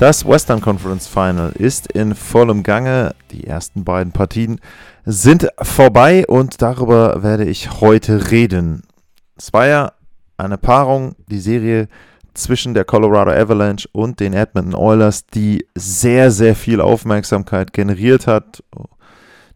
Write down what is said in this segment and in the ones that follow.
Das Western Conference Final ist in vollem Gange. Die ersten beiden Partien sind vorbei und darüber werde ich heute reden. Es war ja eine Paarung, die Serie zwischen der Colorado Avalanche und den Edmonton Oilers, die sehr, sehr viel Aufmerksamkeit generiert hat.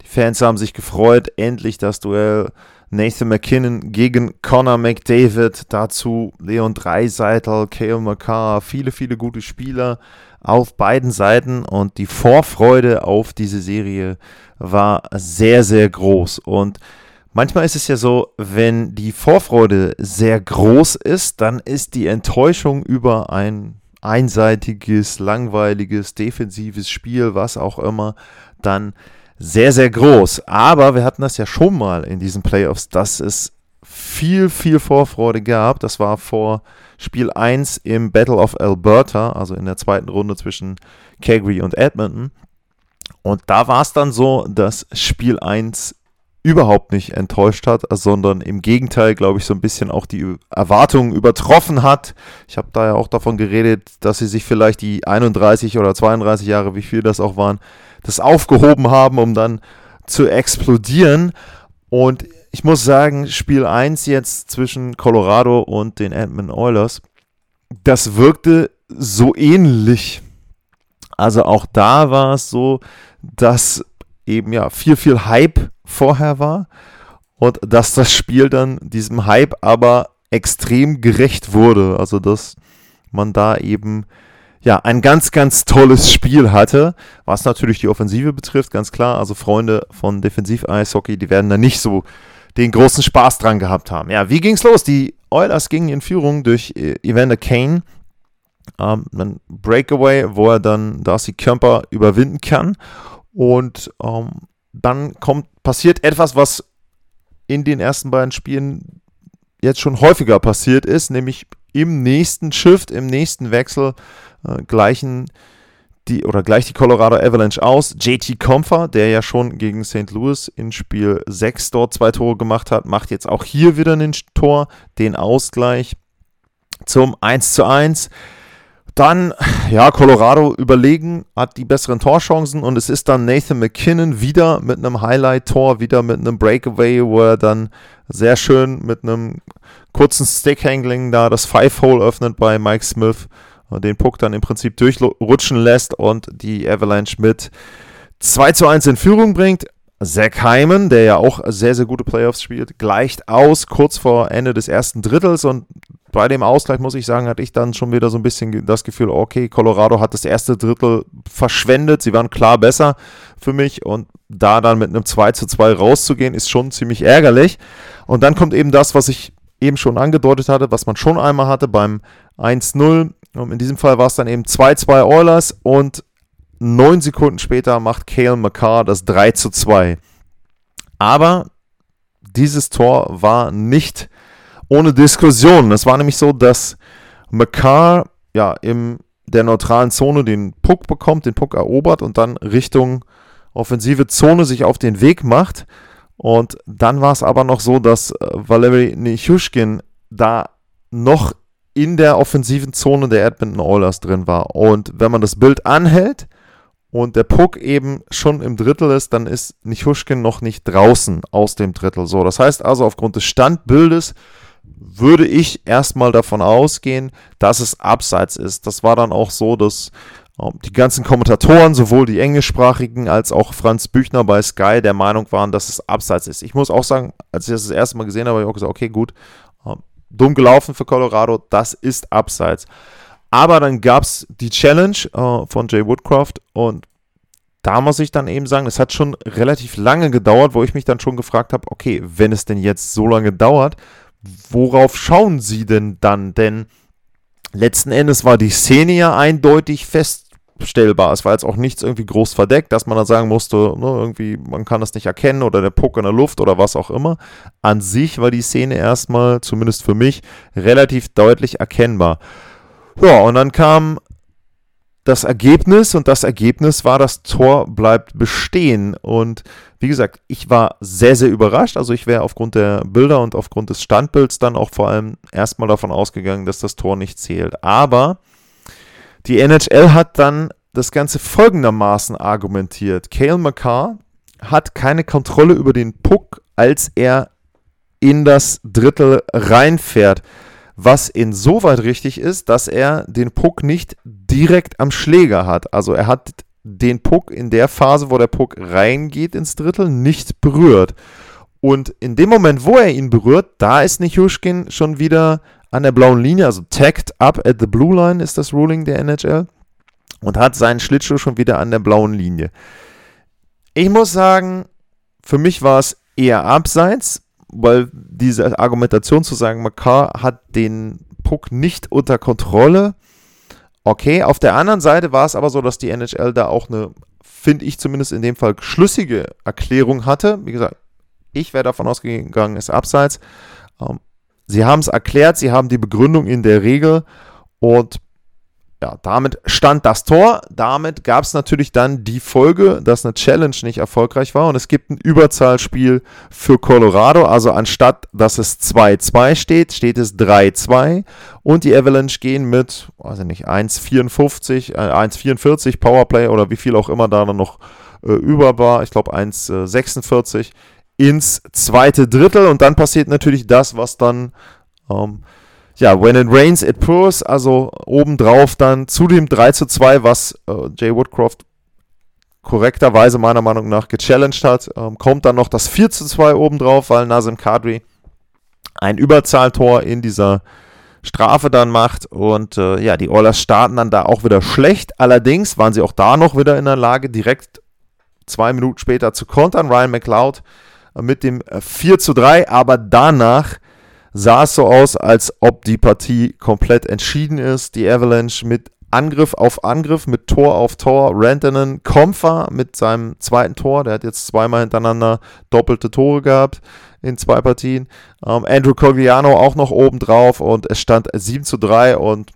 Die Fans haben sich gefreut, endlich das Duell Nathan McKinnon gegen Connor McDavid, dazu Leon Dreiseitel, Kale McCarr, viele, viele gute Spieler auf beiden Seiten und die Vorfreude auf diese Serie war sehr, sehr groß. Und manchmal ist es ja so, wenn die Vorfreude sehr groß ist, dann ist die Enttäuschung über ein einseitiges, langweiliges, defensives Spiel, was auch immer, dann sehr, sehr groß. Aber wir hatten das ja schon mal in diesen Playoffs, dass es viel, viel Vorfreude gab. Das war vor Spiel 1 im Battle of Alberta, also in der zweiten Runde zwischen Calgary und Edmonton. Und da war es dann so, dass Spiel 1 überhaupt nicht enttäuscht hat, sondern im Gegenteil, glaube ich, so ein bisschen auch die Erwartungen übertroffen hat. Ich habe da ja auch davon geredet, dass sie sich vielleicht die 31 oder 32 Jahre, wie viel das auch waren, das aufgehoben haben, um dann zu explodieren. Und ich muss sagen, Spiel 1 jetzt zwischen Colorado und den Edmonton Oilers, das wirkte so ähnlich. Also auch da war es so, dass eben ja viel, viel Hype vorher war und dass das Spiel dann diesem Hype aber extrem gerecht wurde. Also dass man da eben ja, ein ganz, ganz tolles Spiel hatte, was natürlich die Offensive betrifft, ganz klar. Also Freunde von Defensiv-Eishockey, die werden da nicht so den großen Spaß dran gehabt haben. Ja, wie ging's los? Die Oilers gingen in Führung durch äh, Evander Kane. Ähm, ein Breakaway, wo er dann Darcy Kemper überwinden kann. Und ähm, dann kommt, passiert etwas, was in den ersten beiden Spielen jetzt schon häufiger passiert ist, nämlich im nächsten Shift, im nächsten Wechsel äh, gleichen die oder gleich die Colorado Avalanche aus. JT Comfer, der ja schon gegen St. Louis in Spiel 6 dort zwei Tore gemacht hat, macht jetzt auch hier wieder ein Tor, den Ausgleich zum 1 zu 1. Dann, ja, Colorado überlegen, hat die besseren Torchancen und es ist dann Nathan McKinnon wieder mit einem Highlight-Tor, wieder mit einem Breakaway, wo er dann sehr schön mit einem kurzen Stick-Handling da das Five-Hole öffnet bei Mike Smith und den Puck dann im Prinzip durchrutschen lässt und die Avalanche mit 2 zu 1 in Führung bringt. Zach Hyman, der ja auch sehr, sehr gute Playoffs spielt, gleicht aus kurz vor Ende des ersten Drittels und bei dem Ausgleich, muss ich sagen, hatte ich dann schon wieder so ein bisschen das Gefühl, okay, Colorado hat das erste Drittel verschwendet, sie waren klar besser für mich und da dann mit einem 2 zu 2 rauszugehen, ist schon ziemlich ärgerlich. Und dann kommt eben das, was ich eben schon angedeutet hatte, was man schon einmal hatte beim 1-0 und in diesem Fall war es dann eben 2-2 Oilers und neun Sekunden später macht Kale McCarr das 3 zu 2. Aber dieses Tor war nicht ohne Diskussion. Es war nämlich so, dass McCarr ja in der neutralen Zone den Puck bekommt, den Puck erobert und dann Richtung offensive Zone sich auf den Weg macht. Und dann war es aber noch so, dass äh, Valery Nichushkin da noch in der offensiven Zone der Edmonton Oilers drin war. Und wenn man das Bild anhält und der Puck eben schon im Drittel ist, dann ist Nichushkin noch nicht draußen aus dem Drittel. So, das heißt also, aufgrund des Standbildes würde ich erstmal davon ausgehen, dass es abseits ist. Das war dann auch so, dass ähm, die ganzen Kommentatoren, sowohl die englischsprachigen als auch Franz Büchner bei Sky, der Meinung waren, dass es abseits ist. Ich muss auch sagen, als ich das das erste Mal gesehen habe, habe ich auch gesagt, okay, gut, ähm, dumm gelaufen für Colorado, das ist abseits. Aber dann gab es die Challenge äh, von Jay Woodcroft und da muss ich dann eben sagen, es hat schon relativ lange gedauert, wo ich mich dann schon gefragt habe, okay, wenn es denn jetzt so lange dauert, worauf schauen Sie denn dann? Denn letzten Endes war die Szene ja eindeutig fest feststellbar. Es war jetzt auch nichts irgendwie groß verdeckt, dass man dann sagen musste, ne, irgendwie, man kann das nicht erkennen oder der Puck in der Luft oder was auch immer. An sich war die Szene erstmal, zumindest für mich, relativ deutlich erkennbar. Ja, und dann kam das Ergebnis und das Ergebnis war, das Tor bleibt bestehen. Und wie gesagt, ich war sehr, sehr überrascht. Also ich wäre aufgrund der Bilder und aufgrund des Standbilds dann auch vor allem erstmal davon ausgegangen, dass das Tor nicht zählt. Aber die NHL hat dann das Ganze folgendermaßen argumentiert. Cale McCarr hat keine Kontrolle über den Puck, als er in das Drittel reinfährt was insoweit richtig ist, dass er den Puck nicht direkt am Schläger hat. Also er hat den Puck in der Phase, wo der Puck reingeht ins Drittel, nicht berührt. Und in dem Moment, wo er ihn berührt, da ist Nichushkin schon wieder an der blauen Linie, also tagged up at the blue line ist das Ruling der NHL und hat seinen Schlittschuh schon wieder an der blauen Linie. Ich muss sagen, für mich war es eher abseits, weil diese Argumentation zu sagen, Makar hat den Puck nicht unter Kontrolle. Okay, auf der anderen Seite war es aber so, dass die NHL da auch eine, finde ich zumindest in dem Fall, schlüssige Erklärung hatte. Wie gesagt, ich wäre davon ausgegangen, ist abseits. Ähm, sie haben es erklärt, sie haben die Begründung in der Regel und ja, damit stand das Tor. Damit gab es natürlich dann die Folge, dass eine Challenge nicht erfolgreich war und es gibt ein Überzahlspiel für Colorado. Also anstatt dass es 2-2 steht, steht es 3-2 und die Avalanche gehen mit, weiß ich nicht, 1,54, äh, 1,44 Powerplay oder wie viel auch immer da dann noch äh, über war. Ich glaube 1,46 ins zweite Drittel und dann passiert natürlich das, was dann ähm, ja, when it rains, it pours, also obendrauf dann zu dem 3 zu 2, was äh, Jay Woodcroft korrekterweise meiner Meinung nach gechallenged hat, ähm, kommt dann noch das 4 zu 2 obendrauf, weil Nazim Kadri ein Überzahltor in dieser Strafe dann macht. Und äh, ja, die Oilers starten dann da auch wieder schlecht, allerdings waren sie auch da noch wieder in der Lage, direkt zwei Minuten später zu kontern, Ryan McLeod äh, mit dem 4 äh, zu 3, aber danach sah es so aus, als ob die Partie komplett entschieden ist. Die Avalanche mit Angriff auf Angriff, mit Tor auf Tor. Rantanen, Komfa mit seinem zweiten Tor, der hat jetzt zweimal hintereinander doppelte Tore gehabt in zwei Partien. Ähm, Andrew Cogliano auch noch oben drauf und es stand 7 zu 3 und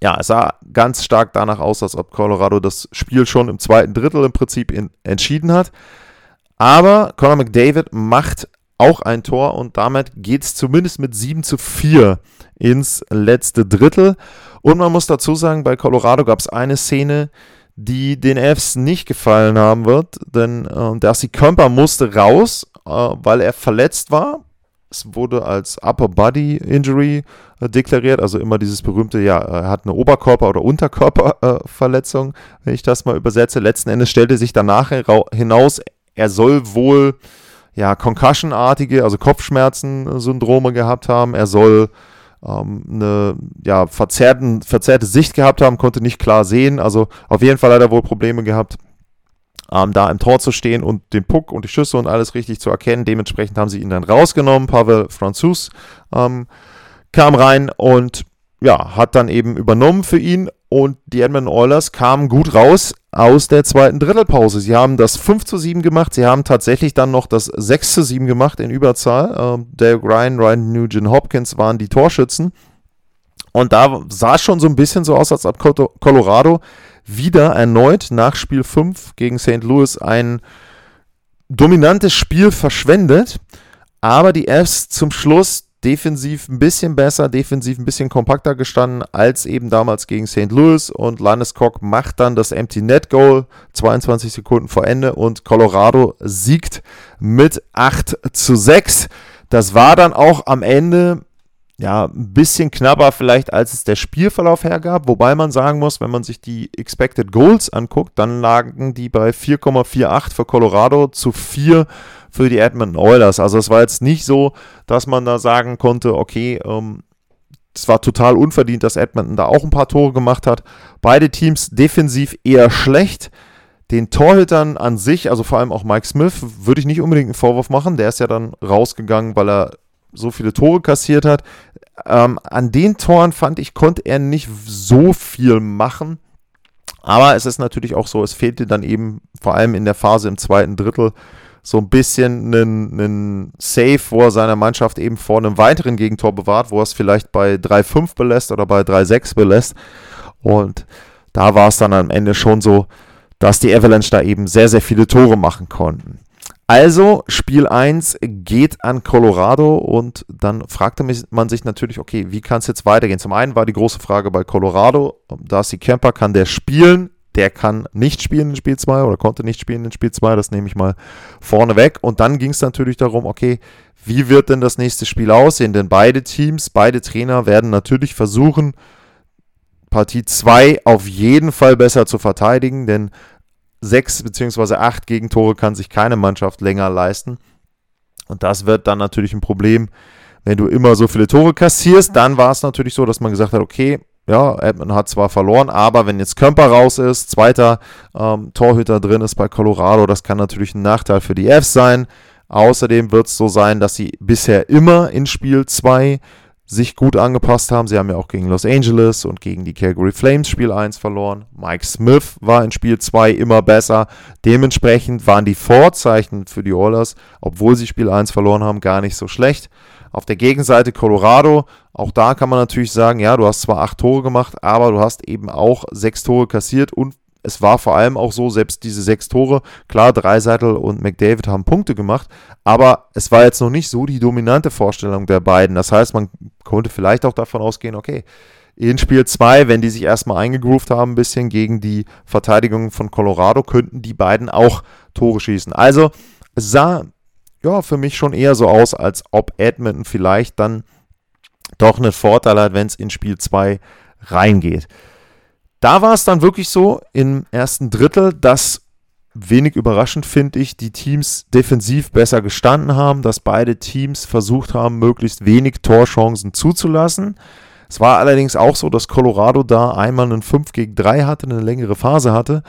ja, es sah ganz stark danach aus, als ob Colorado das Spiel schon im zweiten Drittel im Prinzip in, entschieden hat. Aber Conor McDavid macht auch ein Tor und damit geht es zumindest mit 7 zu 4 ins letzte Drittel. Und man muss dazu sagen, bei Colorado gab es eine Szene, die den Fs nicht gefallen haben wird, denn äh, Darcy Kemper musste raus, äh, weil er verletzt war. Es wurde als Upper Body Injury äh, deklariert, also immer dieses berühmte, ja, er hat eine Oberkörper- oder Unterkörperverletzung, wenn ich das mal übersetze. Letzten Endes stellte sich danach hinaus, er soll wohl ja, Concussion-artige, also Kopfschmerzen-Syndrome gehabt haben. Er soll ähm, eine ja, verzerrten, verzerrte Sicht gehabt haben, konnte nicht klar sehen. Also auf jeden Fall hat er wohl Probleme gehabt, ähm, da im Tor zu stehen und den Puck und die Schüsse und alles richtig zu erkennen. Dementsprechend haben sie ihn dann rausgenommen. Pavel Franzus ähm, kam rein und ja, hat dann eben übernommen für ihn und die Edmonton Oilers kamen gut raus aus der zweiten Drittelpause. Sie haben das 5 zu 7 gemacht, sie haben tatsächlich dann noch das 6 zu 7 gemacht in Überzahl. Ähm, Dale Ryan, Ryan Nugent Hopkins waren die Torschützen. Und da sah es schon so ein bisschen so aus, als ob Colorado wieder erneut nach Spiel 5 gegen St. Louis ein dominantes Spiel verschwendet. Aber die Fs zum Schluss defensiv ein bisschen besser, defensiv ein bisschen kompakter gestanden als eben damals gegen St. Louis und Landeskog macht dann das Empty Net Goal 22 Sekunden vor Ende und Colorado siegt mit 8 zu 6. Das war dann auch am Ende ja, ein bisschen knapper vielleicht, als es der Spielverlauf hergab. Wobei man sagen muss, wenn man sich die Expected Goals anguckt, dann lagen die bei 4,48 für Colorado zu 4 für die Edmonton Oilers. Also es war jetzt nicht so, dass man da sagen konnte, okay, ähm, es war total unverdient, dass Edmonton da auch ein paar Tore gemacht hat. Beide Teams defensiv eher schlecht. Den Torhütern an sich, also vor allem auch Mike Smith, würde ich nicht unbedingt einen Vorwurf machen. Der ist ja dann rausgegangen, weil er so viele Tore kassiert hat. Ähm, an den Toren fand ich, konnte er nicht so viel machen. Aber es ist natürlich auch so, es fehlte dann eben vor allem in der Phase im zweiten Drittel so ein bisschen einen, einen Save, wo er seiner Mannschaft eben vor einem weiteren Gegentor bewahrt, wo er es vielleicht bei 3-5 belässt oder bei 3-6 belässt. Und da war es dann am Ende schon so, dass die Avalanche da eben sehr, sehr viele Tore machen konnten. Also Spiel 1 geht an Colorado und dann fragte man sich natürlich, okay, wie kann es jetzt weitergehen? Zum einen war die große Frage bei Colorado, Darcy Kemper, kann der spielen? Der kann nicht spielen in Spiel 2 oder konnte nicht spielen in Spiel 2, das nehme ich mal vorne weg. Und dann ging es natürlich darum, okay, wie wird denn das nächste Spiel aussehen? Denn beide Teams, beide Trainer werden natürlich versuchen, Partie 2 auf jeden Fall besser zu verteidigen, denn sechs beziehungsweise acht Gegentore kann sich keine Mannschaft länger leisten. Und das wird dann natürlich ein Problem, wenn du immer so viele Tore kassierst. Dann war es natürlich so, dass man gesagt hat, okay, ja, Edmund hat zwar verloren, aber wenn jetzt Kömper raus ist, zweiter ähm, Torhüter drin ist bei Colorado, das kann natürlich ein Nachteil für die Fs sein. Außerdem wird es so sein, dass sie bisher immer in Spiel 2 sich gut angepasst haben. Sie haben ja auch gegen Los Angeles und gegen die Calgary Flames Spiel 1 verloren. Mike Smith war in Spiel 2 immer besser. Dementsprechend waren die Vorzeichen für die Oilers, obwohl sie Spiel 1 verloren haben, gar nicht so schlecht. Auf der Gegenseite Colorado, auch da kann man natürlich sagen, ja, du hast zwar acht Tore gemacht, aber du hast eben auch sechs Tore kassiert und es war vor allem auch so, selbst diese sechs Tore, klar, Dreiseitel und McDavid haben Punkte gemacht, aber es war jetzt noch nicht so die dominante Vorstellung der beiden. Das heißt, man konnte vielleicht auch davon ausgehen, okay, in Spiel 2, wenn die sich erstmal eingegroovt haben, ein bisschen gegen die Verteidigung von Colorado, könnten die beiden auch Tore schießen. Also es sah ja für mich schon eher so aus, als ob Edmonton vielleicht dann doch einen Vorteil hat, wenn es in Spiel 2 reingeht. Da war es dann wirklich so im ersten Drittel, dass wenig überraschend finde ich, die Teams defensiv besser gestanden haben, dass beide Teams versucht haben, möglichst wenig Torchancen zuzulassen. Es war allerdings auch so, dass Colorado da einmal einen 5 gegen 3 hatte, eine längere Phase hatte.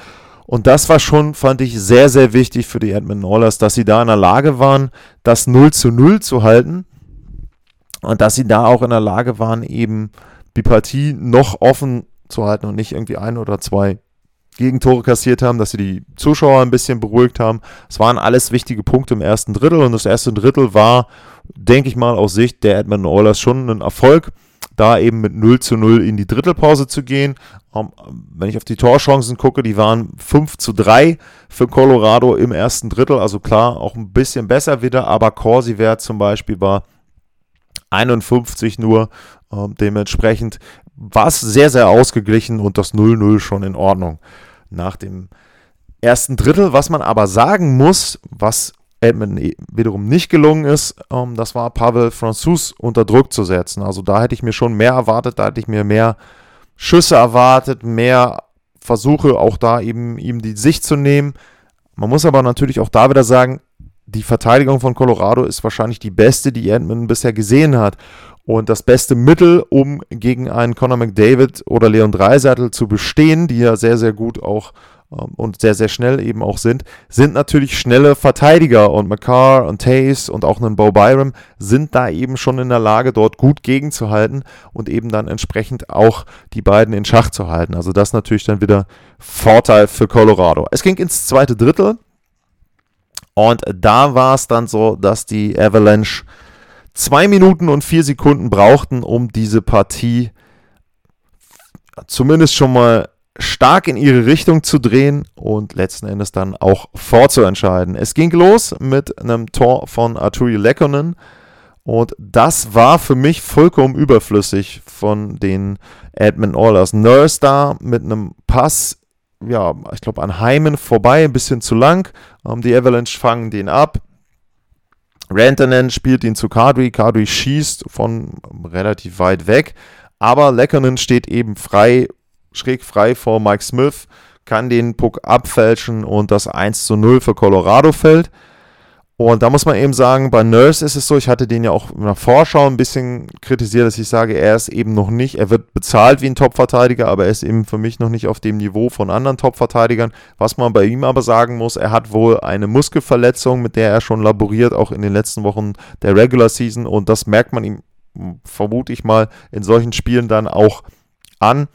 Und das war schon, fand ich, sehr, sehr wichtig für die Edmonton Oilers, dass sie da in der Lage waren, das 0 zu 0 zu halten. Und dass sie da auch in der Lage waren, eben die Partie noch offen zu halten und nicht irgendwie ein oder zwei Gegentore kassiert haben, dass sie die Zuschauer ein bisschen beruhigt haben. Es waren alles wichtige Punkte im ersten Drittel und das erste Drittel war, denke ich mal, aus Sicht der Edmonton Oilers schon ein Erfolg, da eben mit 0 zu 0 in die Drittelpause zu gehen. Um, wenn ich auf die Torchancen gucke, die waren 5 zu 3 für Colorado im ersten Drittel, also klar, auch ein bisschen besser wieder, aber Corsi-Wert zum Beispiel war 51 nur. Ähm, dementsprechend war es sehr, sehr ausgeglichen und das 0-0 schon in Ordnung. Nach dem ersten Drittel, was man aber sagen muss, was Edmonton wiederum nicht gelungen ist, ähm, das war Pavel Franzus unter Druck zu setzen. Also da hätte ich mir schon mehr erwartet, da hätte ich mir mehr Schüsse erwartet, mehr Versuche auch da eben ihm die Sicht zu nehmen. Man muss aber natürlich auch da wieder sagen, die Verteidigung von Colorado ist wahrscheinlich die beste, die Edmonton bisher gesehen hat. Und das beste Mittel, um gegen einen Conor McDavid oder Leon Dreiseitel zu bestehen, die ja sehr, sehr gut auch ähm, und sehr, sehr schnell eben auch sind, sind natürlich schnelle Verteidiger. Und McCarr und Tace und auch ein Bo Byram sind da eben schon in der Lage, dort gut gegenzuhalten und eben dann entsprechend auch die beiden in Schach zu halten. Also das natürlich dann wieder Vorteil für Colorado. Es ging ins zweite Drittel. Und da war es dann so, dass die Avalanche zwei Minuten und vier Sekunden brauchten, um diese Partie zumindest schon mal stark in ihre Richtung zu drehen und letzten Endes dann auch vorzuentscheiden. Es ging los mit einem Tor von Arturi Lekkonen und das war für mich vollkommen überflüssig von den Edmund Oilers. Nurse da mit einem Pass, ja, ich glaube an Heimen vorbei, ein bisschen zu lang. Ähm, die Avalanche fangen den ab. Rantanen spielt ihn zu Kadri. Kadri schießt von relativ weit weg. Aber Leckernen steht eben frei, schräg frei vor Mike Smith, kann den Puck abfälschen und das 1 zu 0 für Colorado fällt. Und da muss man eben sagen, bei Nurse ist es so, ich hatte den ja auch in der Vorschau ein bisschen kritisiert, dass ich sage, er ist eben noch nicht, er wird bezahlt wie ein Top-Verteidiger, aber er ist eben für mich noch nicht auf dem Niveau von anderen Top-Verteidigern. Was man bei ihm aber sagen muss, er hat wohl eine Muskelverletzung, mit der er schon laboriert, auch in den letzten Wochen der Regular Season und das merkt man ihm, vermute ich mal, in solchen Spielen dann auch an.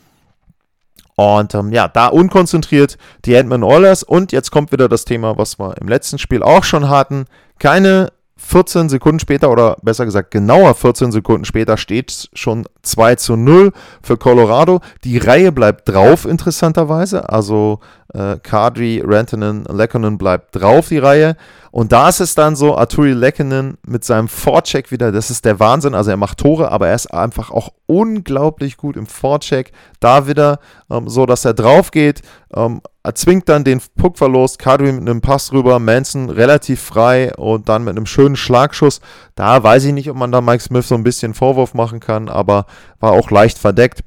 Und ähm, ja, da unkonzentriert die Edmonton Oilers. Und jetzt kommt wieder das Thema, was wir im letzten Spiel auch schon hatten. Keine 14 Sekunden später oder besser gesagt genauer 14 Sekunden später steht schon 2 zu 0 für Colorado. Die Reihe bleibt drauf, interessanterweise. Also äh, Kadri, Rantanen, Lekkonen bleibt drauf, die Reihe. Und da ist es dann so, Arturi Lekkonen mit seinem Vorcheck wieder, das ist der Wahnsinn. Also er macht Tore, aber er ist einfach auch unglaublich gut im Vorcheck. Da wieder ähm, so, dass er drauf geht, ähm, erzwingt dann den Puckverlust, Kadri mit einem Pass rüber, Manson relativ frei und dann mit einem schönen Schlagschuss. Da weiß ich nicht, ob man da Mike Smith so ein bisschen Vorwurf machen kann, aber war auch leicht verdeckt.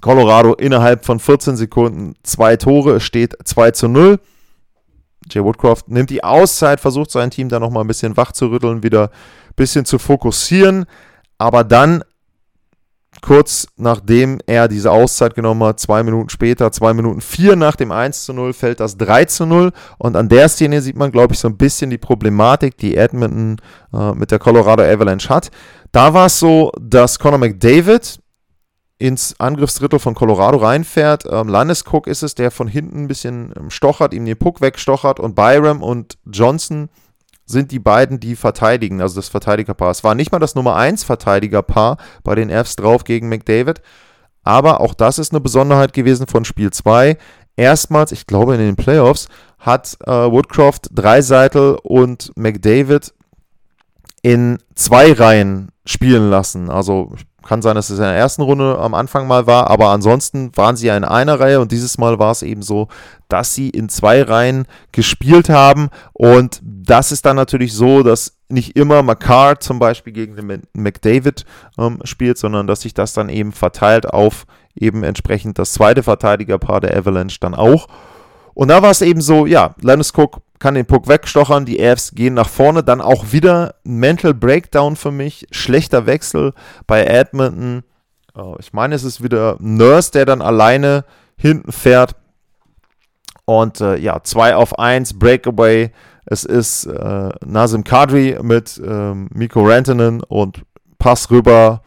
Colorado innerhalb von 14 Sekunden zwei Tore, steht 2 zu 0. Jay Woodcroft nimmt die Auszeit, versucht sein Team da nochmal ein bisschen wach zu rütteln, wieder ein bisschen zu fokussieren. Aber dann, kurz nachdem er diese Auszeit genommen hat, zwei Minuten später, zwei Minuten vier nach dem 1 zu 0, fällt das 3 zu 0. Und an der Szene sieht man, glaube ich, so ein bisschen die Problematik, die Edmonton äh, mit der Colorado Avalanche hat. Da war es so, dass Conor McDavid, ins Angriffsdrittel von Colorado reinfährt. Ähm, Landeskog ist es, der von hinten ein bisschen ähm, stochert, ihm den Puck wegstochert und Byram und Johnson sind die beiden, die verteidigen, also das Verteidigerpaar. Es war nicht mal das Nummer 1 Verteidigerpaar bei den Fs drauf gegen McDavid, aber auch das ist eine Besonderheit gewesen von Spiel 2. Erstmals, ich glaube in den Playoffs, hat äh, Woodcroft, Dreiseitel und McDavid in zwei Reihen spielen lassen. Also kann sein, dass es in der ersten Runde am Anfang mal war, aber ansonsten waren sie ja in einer Reihe und dieses Mal war es eben so, dass sie in zwei Reihen gespielt haben und das ist dann natürlich so, dass nicht immer McCart zum Beispiel gegen den McDavid ähm, spielt, sondern dass sich das dann eben verteilt auf eben entsprechend das zweite Verteidigerpaar der Avalanche dann auch. Und da war es eben so, ja, Lennis Cook kann den Puck wegstochern, die Avs gehen nach vorne, dann auch wieder ein Mental Breakdown für mich, schlechter Wechsel bei Edmonton. Oh, ich meine, es ist wieder Nurse, der dann alleine hinten fährt. Und äh, ja, 2 auf 1, Breakaway. Es ist äh, Nazim Kadri mit ähm, Miko Rantanen und Pass rüber.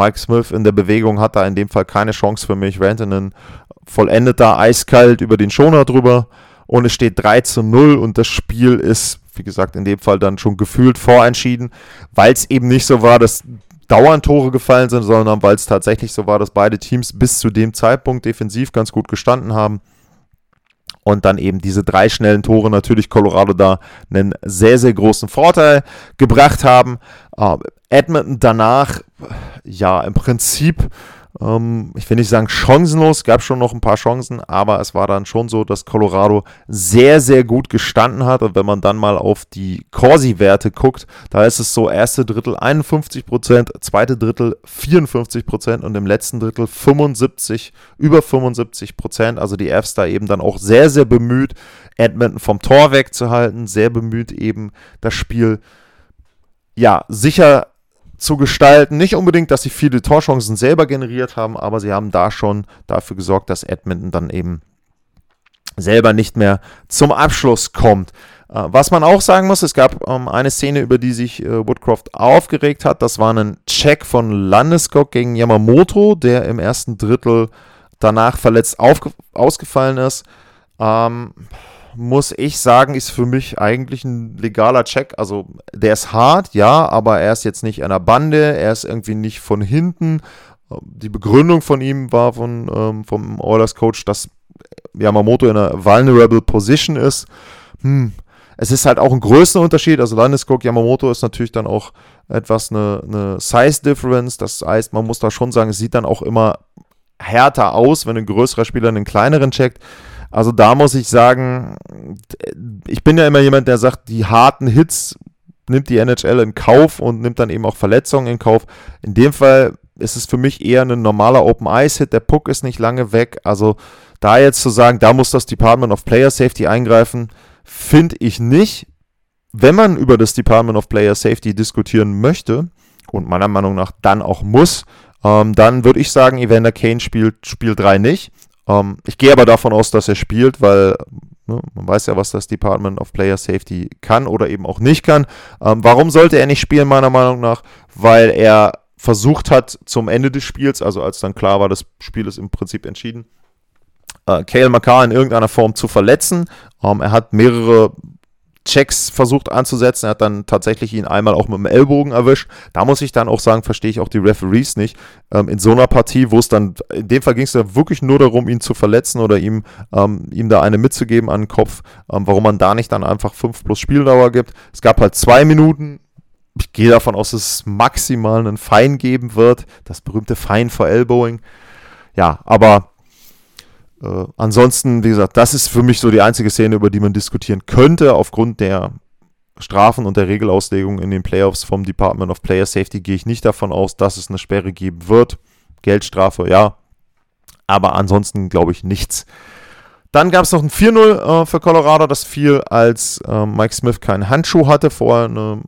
Mike Smith in der Bewegung hat da in dem Fall keine Chance für mich. Rantanen vollendet da eiskalt über den Schoner drüber und es steht 3 zu 0 und das Spiel ist, wie gesagt, in dem Fall dann schon gefühlt vorentschieden, weil es eben nicht so war, dass dauernd Tore gefallen sind, sondern weil es tatsächlich so war, dass beide Teams bis zu dem Zeitpunkt defensiv ganz gut gestanden haben. Und dann eben diese drei schnellen Tore natürlich Colorado da einen sehr, sehr großen Vorteil gebracht haben. Edmonton danach, ja, im Prinzip ähm, ich will nicht sagen chancenlos, gab schon noch ein paar Chancen, aber es war dann schon so, dass Colorado sehr, sehr gut gestanden hat. Und wenn man dann mal auf die Corsi-Werte guckt, da ist es so, erste Drittel 51 Prozent, zweite Drittel 54 Prozent und im letzten Drittel 75, über 75 Prozent. Also die Fs da eben dann auch sehr, sehr bemüht, Edmonton vom Tor wegzuhalten, sehr bemüht eben das Spiel ja, sicher zu gestalten. Nicht unbedingt, dass sie viele Torchancen selber generiert haben, aber sie haben da schon dafür gesorgt, dass Edmonton dann eben selber nicht mehr zum Abschluss kommt. Äh, was man auch sagen muss, es gab ähm, eine Szene, über die sich äh, Woodcroft aufgeregt hat. Das war ein Check von Landeskog gegen Yamamoto, der im ersten Drittel danach verletzt ausgefallen ist. Ähm, muss ich sagen, ist für mich eigentlich ein legaler Check. Also der ist hart, ja, aber er ist jetzt nicht der Bande, er ist irgendwie nicht von hinten. Die Begründung von ihm war von, ähm, vom Oilers Coach, dass Yamamoto in einer vulnerable Position ist. Hm. Es ist halt auch ein Größenunterschied. Also Landeskog Yamamoto ist natürlich dann auch etwas eine, eine Size Difference. Das heißt, man muss da schon sagen, es sieht dann auch immer härter aus, wenn ein größerer Spieler einen kleineren checkt. Also da muss ich sagen, ich bin ja immer jemand, der sagt, die harten Hits nimmt die NHL in Kauf und nimmt dann eben auch Verletzungen in Kauf. In dem Fall ist es für mich eher ein normaler Open-Ice-Hit. Der Puck ist nicht lange weg. Also da jetzt zu sagen, da muss das Department of Player Safety eingreifen, finde ich nicht. Wenn man über das Department of Player Safety diskutieren möchte und meiner Meinung nach dann auch muss, ähm, dann würde ich sagen, Evander Kane spielt Spiel 3 nicht. Ähm, ich gehe aber davon aus, dass er spielt, weil ne, man weiß ja, was das Department of Player Safety kann oder eben auch nicht kann. Ähm, warum sollte er nicht spielen, meiner Meinung nach? Weil er versucht hat, zum Ende des Spiels, also als dann klar war, das Spiel ist im Prinzip entschieden, äh, Kale McCarr in irgendeiner Form zu verletzen. Ähm, er hat mehrere Checks versucht anzusetzen. Er hat dann tatsächlich ihn einmal auch mit dem Ellbogen erwischt. Da muss ich dann auch sagen, verstehe ich auch die Referees nicht. Ähm, in so einer Partie, wo es dann, in dem Fall ging es ja wirklich nur darum, ihn zu verletzen oder ihm, ähm, ihm da eine mitzugeben an den Kopf, ähm, warum man da nicht dann einfach 5 plus Spieldauer gibt. Es gab halt zwei Minuten. Ich gehe davon aus, dass es maximal einen Fein geben wird. Das berühmte Fein for Elbowing. Ja, aber äh, ansonsten, wie gesagt, das ist für mich so die einzige Szene, über die man diskutieren könnte. Aufgrund der Strafen und der Regelauslegung in den Playoffs vom Department of Player Safety gehe ich nicht davon aus, dass es eine Sperre geben wird. Geldstrafe, ja. Aber ansonsten glaube ich nichts. Dann gab es noch ein 4-0 äh, für Colorado. Das fiel, als äh, Mike Smith keinen Handschuh hatte. Vorher eine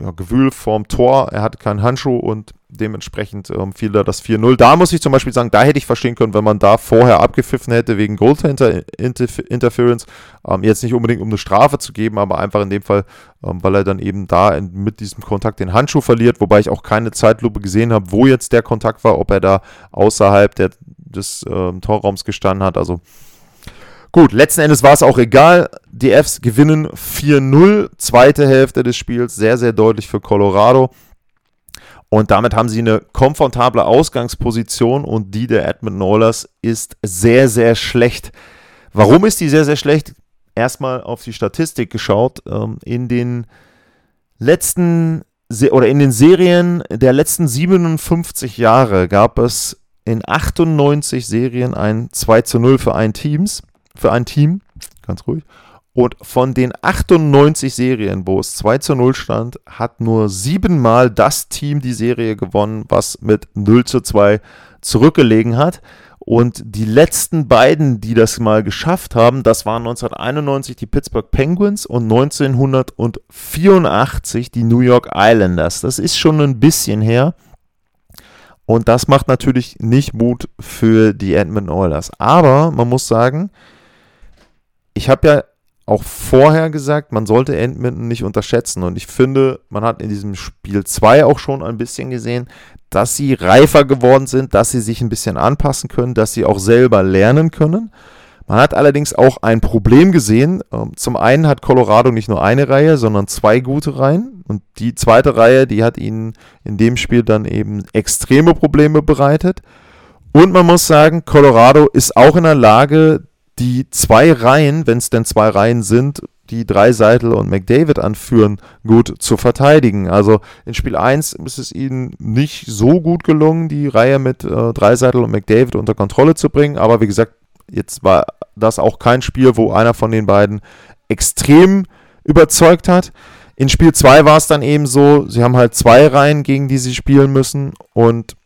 ja, Gewühl vorm Tor. Er hatte keinen Handschuh und dementsprechend ähm, fiel da das 4-0. Da muss ich zum Beispiel sagen, da hätte ich verstehen können, wenn man da vorher abgepfiffen hätte wegen Goaltender Interference. Ähm, jetzt nicht unbedingt, um eine Strafe zu geben, aber einfach in dem Fall, ähm, weil er dann eben da in, mit diesem Kontakt den Handschuh verliert, wobei ich auch keine Zeitlupe gesehen habe, wo jetzt der Kontakt war, ob er da außerhalb der, des ähm, Torraums gestanden hat. Also Gut, letzten Endes war es auch egal. Die Fs gewinnen 4-0, zweite Hälfte des Spiels, sehr, sehr deutlich für Colorado. Und damit haben sie eine komfortable Ausgangsposition und die der Edmonton Oilers ist sehr, sehr schlecht. Warum ist die sehr, sehr schlecht? Erstmal auf die Statistik geschaut. Ähm, in den letzten oder in den Serien der letzten 57 Jahre gab es in 98 Serien ein 2 zu 0 für ein Teams, für ein Team, ganz ruhig. Und von den 98 Serien, wo es 2 zu 0 stand, hat nur siebenmal das Team die Serie gewonnen, was mit 0 zu 2 zurückgelegen hat. Und die letzten beiden, die das mal geschafft haben, das waren 1991 die Pittsburgh Penguins und 1984 die New York Islanders. Das ist schon ein bisschen her. Und das macht natürlich nicht Mut für die Edmonton Oilers. Aber man muss sagen, ich habe ja auch vorher gesagt, man sollte Edmonton nicht unterschätzen. Und ich finde, man hat in diesem Spiel 2 auch schon ein bisschen gesehen, dass sie reifer geworden sind, dass sie sich ein bisschen anpassen können, dass sie auch selber lernen können. Man hat allerdings auch ein Problem gesehen. Ähm, zum einen hat Colorado nicht nur eine Reihe, sondern zwei gute Reihen. Und die zweite Reihe, die hat ihnen in dem Spiel dann eben extreme Probleme bereitet. Und man muss sagen, Colorado ist auch in der Lage, die zwei Reihen, wenn es denn zwei Reihen sind, die drei Seitel und McDavid anführen, gut zu verteidigen. Also in Spiel 1 ist es ihnen nicht so gut gelungen, die Reihe mit äh, Dreiseitel und McDavid unter Kontrolle zu bringen. Aber wie gesagt, jetzt war das auch kein Spiel, wo einer von den beiden extrem überzeugt hat. In Spiel 2 war es dann eben so, sie haben halt zwei Reihen, gegen die sie spielen müssen und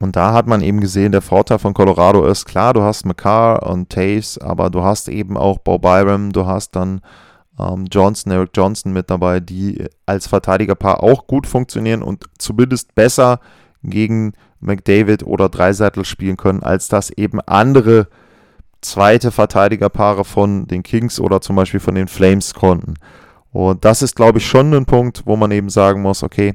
und da hat man eben gesehen, der Vorteil von Colorado ist, klar, du hast McCarr und Taves, aber du hast eben auch Bob Byram, du hast dann ähm, Johnson, Eric Johnson mit dabei, die als Verteidigerpaar auch gut funktionieren und zumindest besser gegen McDavid oder Dreiseitel spielen können, als das eben andere zweite Verteidigerpaare von den Kings oder zum Beispiel von den Flames konnten. Und das ist, glaube ich, schon ein Punkt, wo man eben sagen muss, okay,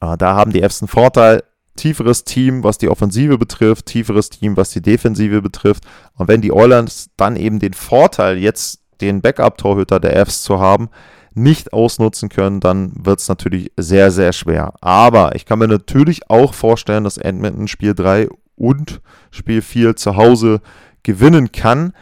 äh, da haben die Fs einen Vorteil tieferes Team, was die Offensive betrifft, tieferes Team, was die Defensive betrifft. Und wenn die Oilers dann eben den Vorteil, jetzt den Backup-Torhüter der Fs zu haben, nicht ausnutzen können, dann wird es natürlich sehr, sehr schwer. Aber ich kann mir natürlich auch vorstellen, dass Edmonton Spiel 3 und Spiel 4 zu Hause gewinnen kann.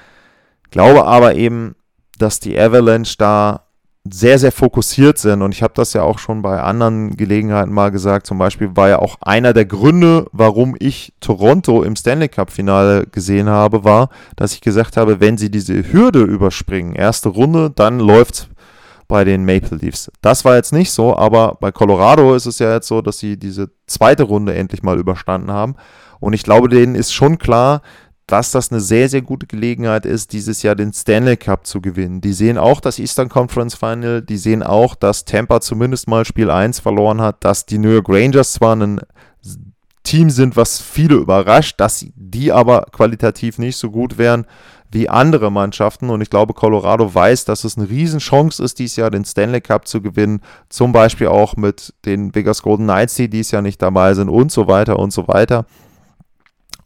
Glaube aber eben, dass die Avalanche da sehr, sehr fokussiert sind. Und ich habe das ja auch schon bei anderen Gelegenheiten mal gesagt. Zum Beispiel war ja auch einer der Gründe, warum ich Toronto im Stanley Cup-Finale gesehen habe, war, dass ich gesagt habe, wenn sie diese Hürde überspringen, erste Runde, dann läuft bei den Maple Leafs. Das war jetzt nicht so, aber bei Colorado ist es ja jetzt so, dass sie diese zweite Runde endlich mal überstanden haben. Und ich glaube, denen ist schon klar, dass das eine sehr, sehr gute Gelegenheit ist, dieses Jahr den Stanley Cup zu gewinnen. Die sehen auch das Eastern Conference Final, die sehen auch, dass Tampa zumindest mal Spiel 1 verloren hat, dass die New York Rangers zwar ein Team sind, was viele überrascht, dass die aber qualitativ nicht so gut wären wie andere Mannschaften. Und ich glaube, Colorado weiß, dass es eine Riesenchance ist, dieses Jahr den Stanley Cup zu gewinnen. Zum Beispiel auch mit den Vegas Golden Knights, die dieses Jahr nicht dabei sind und so weiter und so weiter.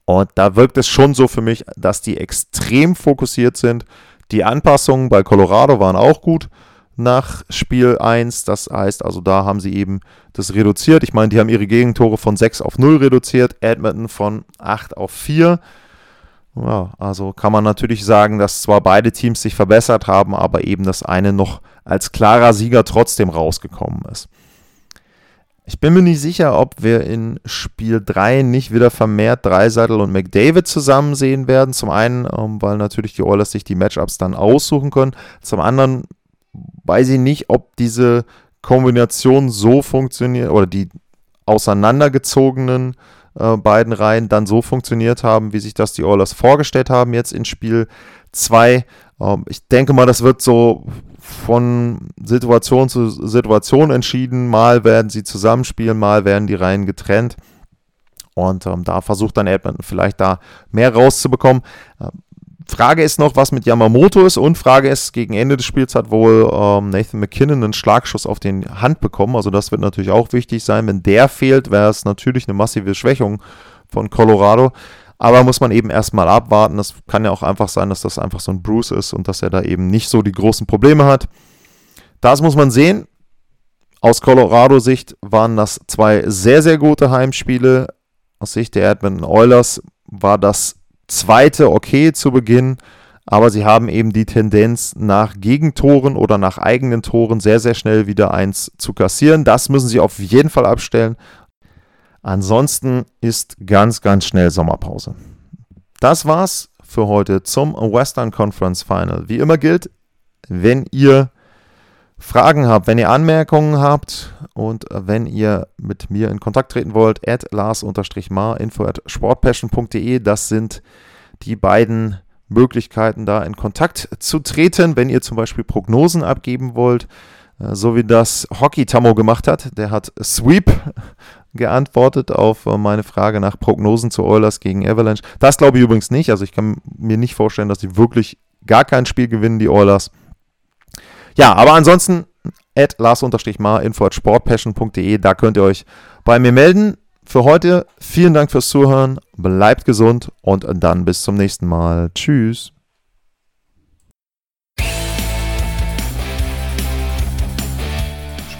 Und da wirkt es schon so für mich, dass die extrem fokussiert sind. Die Anpassungen bei Colorado waren auch gut nach Spiel 1. Das heißt also, da haben sie eben das reduziert. Ich meine, die haben ihre Gegentore von 6 auf 0 reduziert, Edmonton von 8 auf 4. Ja, also kann man natürlich sagen, dass zwar beide Teams sich verbessert haben, aber eben das eine noch als klarer Sieger trotzdem rausgekommen ist. Ich bin mir nicht sicher, ob wir in Spiel 3 nicht wieder vermehrt Dreiseitel und McDavid zusammen sehen werden. Zum einen, ähm, weil natürlich die Oilers sich die Matchups dann aussuchen können. Zum anderen weiß ich nicht, ob diese Kombination so funktioniert oder die auseinandergezogenen äh, beiden Reihen dann so funktioniert haben, wie sich das die Oilers vorgestellt haben jetzt in Spiel 2. Ähm, ich denke mal, das wird so von Situation zu Situation entschieden. Mal werden sie zusammenspielen, mal werden die Reihen getrennt. Und ähm, da versucht dann Edmonton vielleicht da mehr rauszubekommen. Ähm, Frage ist noch, was mit Yamamoto ist und Frage ist, gegen Ende des Spiels hat wohl ähm, Nathan McKinnon einen Schlagschuss auf den Hand bekommen. Also das wird natürlich auch wichtig sein. Wenn der fehlt, wäre es natürlich eine massive Schwächung von Colorado. Aber muss man eben erstmal abwarten. Das kann ja auch einfach sein, dass das einfach so ein Bruce ist und dass er da eben nicht so die großen Probleme hat. Das muss man sehen. Aus Colorado-Sicht waren das zwei sehr, sehr gute Heimspiele. Aus Sicht der Edmonton Oilers war das zweite okay zu Beginn, aber sie haben eben die Tendenz, nach Gegentoren oder nach eigenen Toren sehr, sehr schnell wieder eins zu kassieren. Das müssen sie auf jeden Fall abstellen. Ansonsten ist ganz, ganz schnell Sommerpause. Das war's für heute zum Western Conference Final. Wie immer gilt, wenn ihr Fragen habt, wenn ihr Anmerkungen habt und wenn ihr mit mir in Kontakt treten wollt, at lars-mar, info at sportpassion.de, das sind die beiden Möglichkeiten, da in Kontakt zu treten, wenn ihr zum Beispiel Prognosen abgeben wollt, so wie das Hockey Tammo gemacht hat. Der hat Sweep geantwortet auf äh, meine Frage nach Prognosen zu Oilers gegen Avalanche. Das glaube ich übrigens nicht. Also ich kann mir nicht vorstellen, dass sie wirklich gar kein Spiel gewinnen, die Oilers. Ja, aber ansonsten at lars-mar info at sportpassion.de, da könnt ihr euch bei mir melden. Für heute vielen Dank fürs Zuhören, bleibt gesund und dann bis zum nächsten Mal. Tschüss.